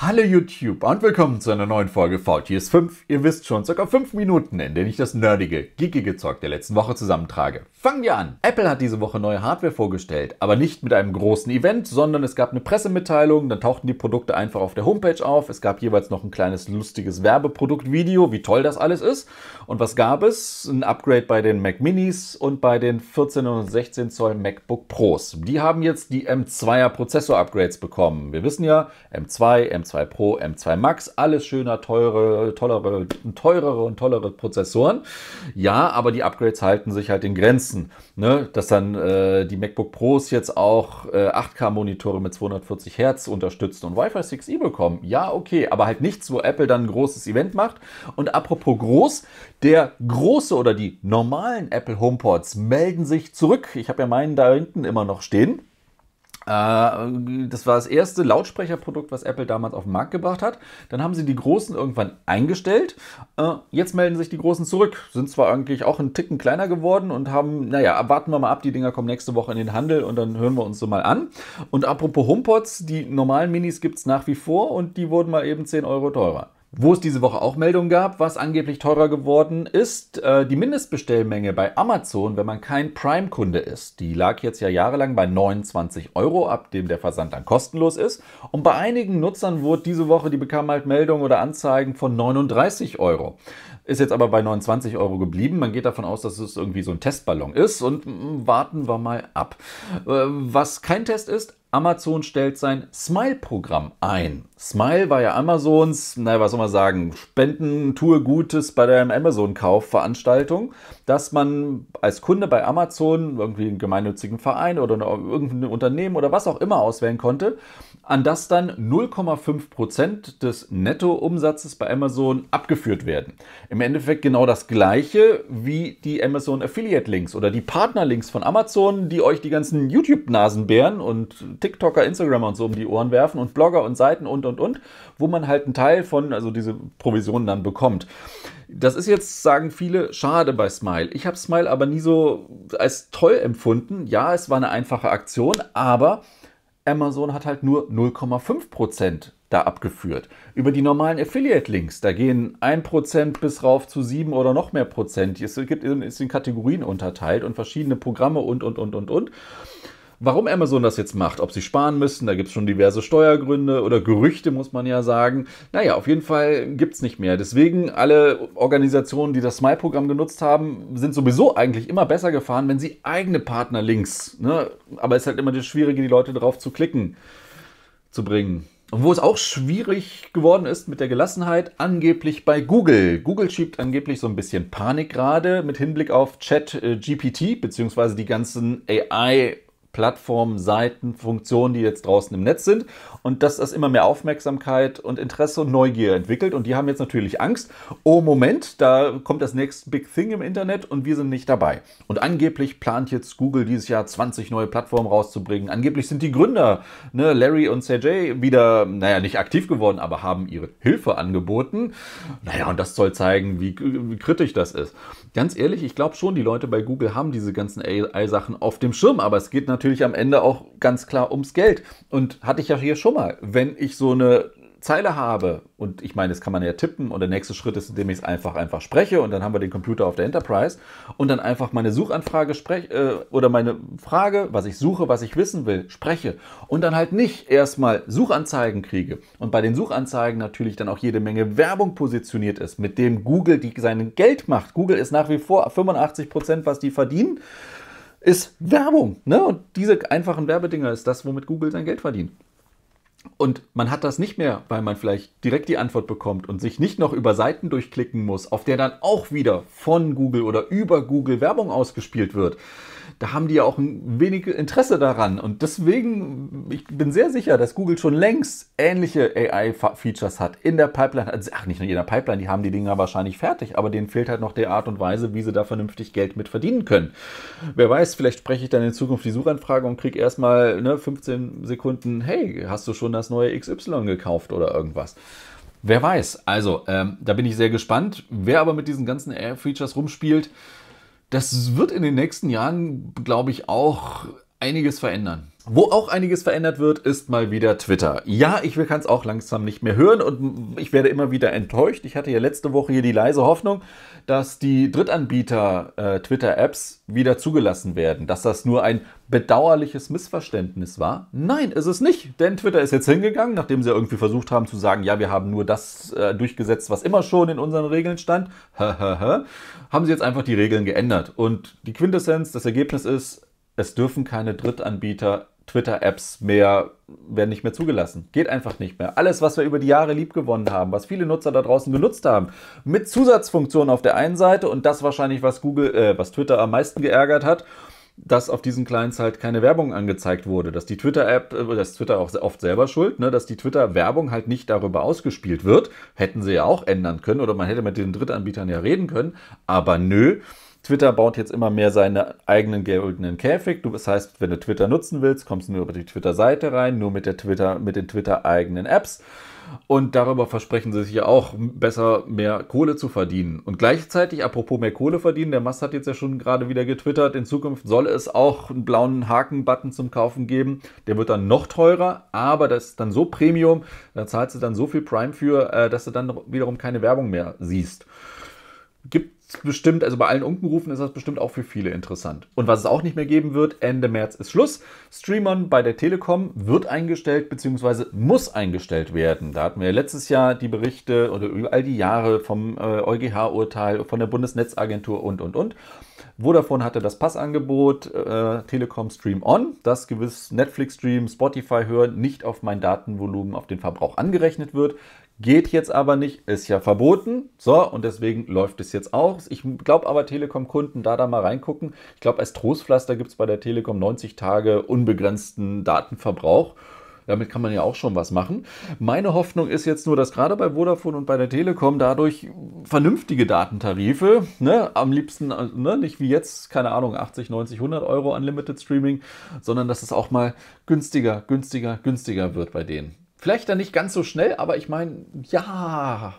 Hallo YouTube und willkommen zu einer neuen Folge VTS 5. Ihr wisst schon, circa 5 Minuten, in denen ich das nerdige, geekige Zeug der letzten Woche zusammentrage. Fangen wir an. Apple hat diese Woche neue Hardware vorgestellt, aber nicht mit einem großen Event, sondern es gab eine Pressemitteilung, dann tauchten die Produkte einfach auf der Homepage auf. Es gab jeweils noch ein kleines lustiges Werbeproduktvideo, wie toll das alles ist. Und was gab es? Ein Upgrade bei den Mac Minis und bei den 14 und 16 Zoll MacBook Pros. Die haben jetzt die M2er Prozessor-Upgrades bekommen. Wir wissen ja, M2, M2 M2 Pro, M2 Max, alles schöner, teure, tollere, teurere und tollere Prozessoren. Ja, aber die Upgrades halten sich halt in Grenzen. Ne? Dass dann äh, die MacBook Pros jetzt auch äh, 8K-Monitore mit 240 Hertz unterstützen und Wi-Fi 6E bekommen. Ja, okay, aber halt nichts, wo Apple dann ein großes Event macht. Und apropos groß, der große oder die normalen Apple HomePods melden sich zurück. Ich habe ja meinen da hinten immer noch stehen. Äh, das war das erste Lautsprecherprodukt, was Apple damals auf den Markt gebracht hat. Dann haben sie die großen irgendwann eingestellt. Äh, jetzt melden sich die großen zurück. Sind zwar eigentlich auch ein Ticken kleiner geworden und haben, naja, warten wir mal ab. Die Dinger kommen nächste Woche in den Handel und dann hören wir uns so mal an. Und apropos HomePods, die normalen Minis gibt es nach wie vor und die wurden mal eben 10 Euro teurer. Wo es diese Woche auch Meldungen gab, was angeblich teurer geworden ist, äh, die Mindestbestellmenge bei Amazon, wenn man kein Prime-Kunde ist. Die lag jetzt ja jahrelang bei 29 Euro, ab dem der Versand dann kostenlos ist. Und bei einigen Nutzern wurde diese Woche, die bekamen halt Meldungen oder Anzeigen von 39 Euro. Ist jetzt aber bei 29 Euro geblieben. Man geht davon aus, dass es irgendwie so ein Testballon ist und mm, warten wir mal ab. Äh, was kein Test ist, Amazon stellt sein Smile-Programm ein. Smile war ja Amazons, naja, was soll man sagen, Spenden, tue Gutes bei der Amazon-Kaufveranstaltung, dass man als Kunde bei Amazon irgendwie einen gemeinnützigen Verein oder irgendein Unternehmen oder was auch immer auswählen konnte, an das dann 0,5% des Nettoumsatzes bei Amazon abgeführt werden. Im Endeffekt genau das gleiche wie die Amazon Affiliate Links oder die Partnerlinks von Amazon, die euch die ganzen YouTube-Nasenbären und TikToker, Instagramer und so um die Ohren werfen und Blogger und Seiten und und und, wo man halt einen Teil von, also diese Provisionen dann bekommt. Das ist jetzt, sagen viele, schade bei Smile. Ich habe Smile aber nie so als toll empfunden. Ja, es war eine einfache Aktion, aber Amazon hat halt nur 0,5% da abgeführt. Über die normalen Affiliate-Links, da gehen 1% bis rauf zu 7 oder noch mehr Prozent. Es gibt, ist in Kategorien unterteilt und verschiedene Programme und, und, und, und, und. Warum Amazon das jetzt macht, ob sie sparen müssen, da gibt es schon diverse Steuergründe oder Gerüchte, muss man ja sagen. Naja, auf jeden Fall gibt es nicht mehr. Deswegen, alle Organisationen, die das Smile-Programm genutzt haben, sind sowieso eigentlich immer besser gefahren, wenn sie eigene Partnerlinks, ne? aber es ist halt immer das Schwierige, die Leute darauf zu klicken, zu bringen. Und wo es auch schwierig geworden ist mit der Gelassenheit, angeblich bei Google. Google schiebt angeblich so ein bisschen Panik gerade mit Hinblick auf Chat äh, GPT, beziehungsweise die ganzen AI- Plattformen, Seiten, Funktionen, die jetzt draußen im Netz sind und dass das immer mehr Aufmerksamkeit und Interesse und Neugier entwickelt und die haben jetzt natürlich Angst, oh Moment, da kommt das next big thing im Internet und wir sind nicht dabei. Und angeblich plant jetzt Google dieses Jahr 20 neue Plattformen rauszubringen. Angeblich sind die Gründer, ne, Larry und Sergey, wieder, naja, nicht aktiv geworden, aber haben ihre Hilfe angeboten. Naja, und das soll zeigen, wie, wie kritisch das ist. Ganz ehrlich, ich glaube schon, die Leute bei Google haben diese ganzen AI-Sachen auf dem Schirm, aber es geht natürlich natürlich am Ende auch ganz klar ums Geld. Und hatte ich ja hier schon mal, wenn ich so eine Zeile habe, und ich meine, das kann man ja tippen, und der nächste Schritt ist, indem ich es einfach einfach spreche, und dann haben wir den Computer auf der Enterprise, und dann einfach meine Suchanfrage spreche, äh, oder meine Frage, was ich suche, was ich wissen will, spreche, und dann halt nicht erstmal Suchanzeigen kriege, und bei den Suchanzeigen natürlich dann auch jede Menge Werbung positioniert ist, mit dem Google die sein Geld macht. Google ist nach wie vor 85 Prozent, was die verdienen ist Werbung. Ne? Und diese einfachen Werbedinger ist das, womit Google sein Geld verdient. Und man hat das nicht mehr, weil man vielleicht direkt die Antwort bekommt und sich nicht noch über Seiten durchklicken muss, auf der dann auch wieder von Google oder über Google Werbung ausgespielt wird da haben die ja auch ein wenig Interesse daran. Und deswegen, ich bin sehr sicher, dass Google schon längst ähnliche AI-Features hat in der Pipeline. Also, ach, nicht nur in der Pipeline, die haben die Dinger wahrscheinlich fertig, aber denen fehlt halt noch die Art und Weise, wie sie da vernünftig Geld mit verdienen können. Wer weiß, vielleicht spreche ich dann in Zukunft die Suchanfrage und kriege erstmal ne, 15 Sekunden, hey, hast du schon das neue XY gekauft oder irgendwas? Wer weiß. Also, ähm, da bin ich sehr gespannt. Wer aber mit diesen ganzen AI-Features rumspielt, das wird in den nächsten Jahren, glaube ich, auch einiges verändern. Wo auch einiges verändert wird, ist mal wieder Twitter. Ja, ich kann es auch langsam nicht mehr hören und ich werde immer wieder enttäuscht. Ich hatte ja letzte Woche hier die leise Hoffnung, dass die Drittanbieter äh, Twitter-Apps wieder zugelassen werden, dass das nur ein bedauerliches Missverständnis war. Nein, ist es nicht, denn Twitter ist jetzt hingegangen, nachdem sie irgendwie versucht haben zu sagen, ja, wir haben nur das äh, durchgesetzt, was immer schon in unseren Regeln stand, haben sie jetzt einfach die Regeln geändert. Und die Quintessenz, das Ergebnis ist, es dürfen keine Drittanbieter Twitter-Apps mehr, werden nicht mehr zugelassen. Geht einfach nicht mehr. Alles, was wir über die Jahre liebgewonnen haben, was viele Nutzer da draußen genutzt haben, mit Zusatzfunktionen auf der einen Seite und das wahrscheinlich, was Google, äh, was Twitter am meisten geärgert hat, dass auf diesen Clients halt keine Werbung angezeigt wurde, dass die Twitter-App, äh, das Twitter auch oft selber schuld, ne, dass die Twitter-Werbung halt nicht darüber ausgespielt wird. Hätten sie ja auch ändern können oder man hätte mit den Drittanbietern ja reden können, aber nö. Twitter baut jetzt immer mehr seine eigenen goldenen Käfig. Du, das heißt, wenn du Twitter nutzen willst, kommst du nur über die Twitter-Seite rein, nur mit, der Twitter, mit den Twitter-eigenen Apps. Und darüber versprechen sie sich ja auch besser mehr Kohle zu verdienen. Und gleichzeitig, apropos mehr Kohle verdienen, der Mast hat jetzt ja schon gerade wieder getwittert, in Zukunft soll es auch einen blauen Haken-Button zum Kaufen geben. Der wird dann noch teurer, aber das ist dann so Premium, da zahlst du dann so viel Prime für, äh, dass du dann wiederum keine Werbung mehr siehst. Gibt bestimmt, also bei allen Unkenrufen ist das bestimmt auch für viele interessant. Und was es auch nicht mehr geben wird, Ende März ist Schluss. Streamon bei der Telekom wird eingestellt bzw. muss eingestellt werden. Da hatten wir letztes Jahr die Berichte oder über all die Jahre vom äh, EuGH-Urteil, von der Bundesnetzagentur und und und. Vodafone hatte das Passangebot äh, Telekom Stream On, dass gewiss Netflix Stream, Spotify hören nicht auf mein Datenvolumen, auf den Verbrauch angerechnet wird. Geht jetzt aber nicht, ist ja verboten. So, und deswegen läuft es jetzt auch. Ich glaube aber, Telekom-Kunden da da mal reingucken. Ich glaube, als Trostpflaster gibt es bei der Telekom 90 Tage unbegrenzten Datenverbrauch. Damit kann man ja auch schon was machen. Meine Hoffnung ist jetzt nur, dass gerade bei Vodafone und bei der Telekom dadurch vernünftige Datentarife, ne, am liebsten ne, nicht wie jetzt, keine Ahnung, 80, 90, 100 Euro Unlimited Streaming, sondern dass es auch mal günstiger, günstiger, günstiger wird bei denen. Vielleicht dann nicht ganz so schnell, aber ich meine, ja.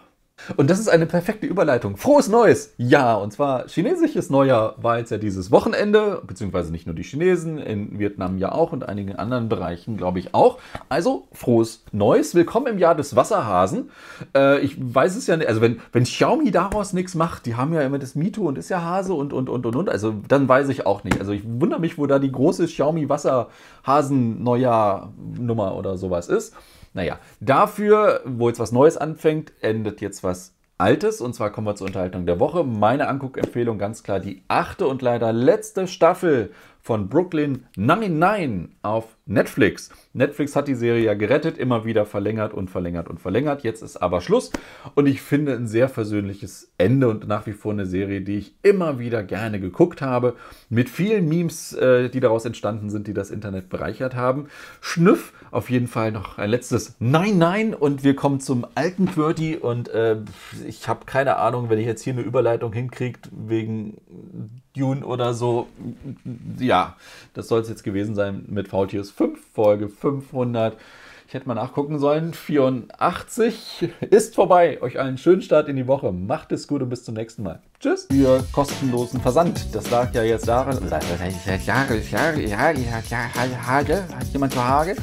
Und das ist eine perfekte Überleitung. Frohes Neues! Ja, und zwar chinesisches Neujahr war jetzt ja dieses Wochenende, beziehungsweise nicht nur die Chinesen, in Vietnam ja auch und einigen anderen Bereichen, glaube ich, auch. Also, frohes Neues. Willkommen im Jahr des Wasserhasen. Äh, ich weiß es ja nicht, also wenn, wenn Xiaomi daraus nichts macht, die haben ja immer das Mito und ist ja Hase und, und, und, und, und, also dann weiß ich auch nicht. Also ich wundere mich, wo da die große Xiaomi Wasserhasen-Neujahr-Nummer oder sowas ist. Naja, dafür, wo jetzt was Neues anfängt, endet jetzt was Altes. Und zwar kommen wir zur Unterhaltung der Woche. Meine Anguckempfehlung ganz klar die achte und leider letzte Staffel von Brooklyn 99 auf Netflix. Netflix hat die Serie ja gerettet, immer wieder verlängert und verlängert und verlängert. Jetzt ist aber Schluss und ich finde ein sehr versöhnliches Ende und nach wie vor eine Serie, die ich immer wieder gerne geguckt habe, mit vielen Memes, äh, die daraus entstanden sind, die das Internet bereichert haben. Schnüff, auf jeden Fall noch ein letztes Nein, Nein und wir kommen zum alten Qwerty und äh, ich habe keine Ahnung, wenn ich jetzt hier eine Überleitung hinkriege wegen Dune oder so. Ja, das soll es jetzt gewesen sein mit VTS 5, Folge 500. Ich hätte mal nachgucken sollen. 84 ist vorbei. Euch einen schönen Start in die Woche. Macht es gut und bis zum nächsten Mal. Tschüss. Für kostenlosen Versand. Das lag ja jetzt daran. Hat jemand zur Hage?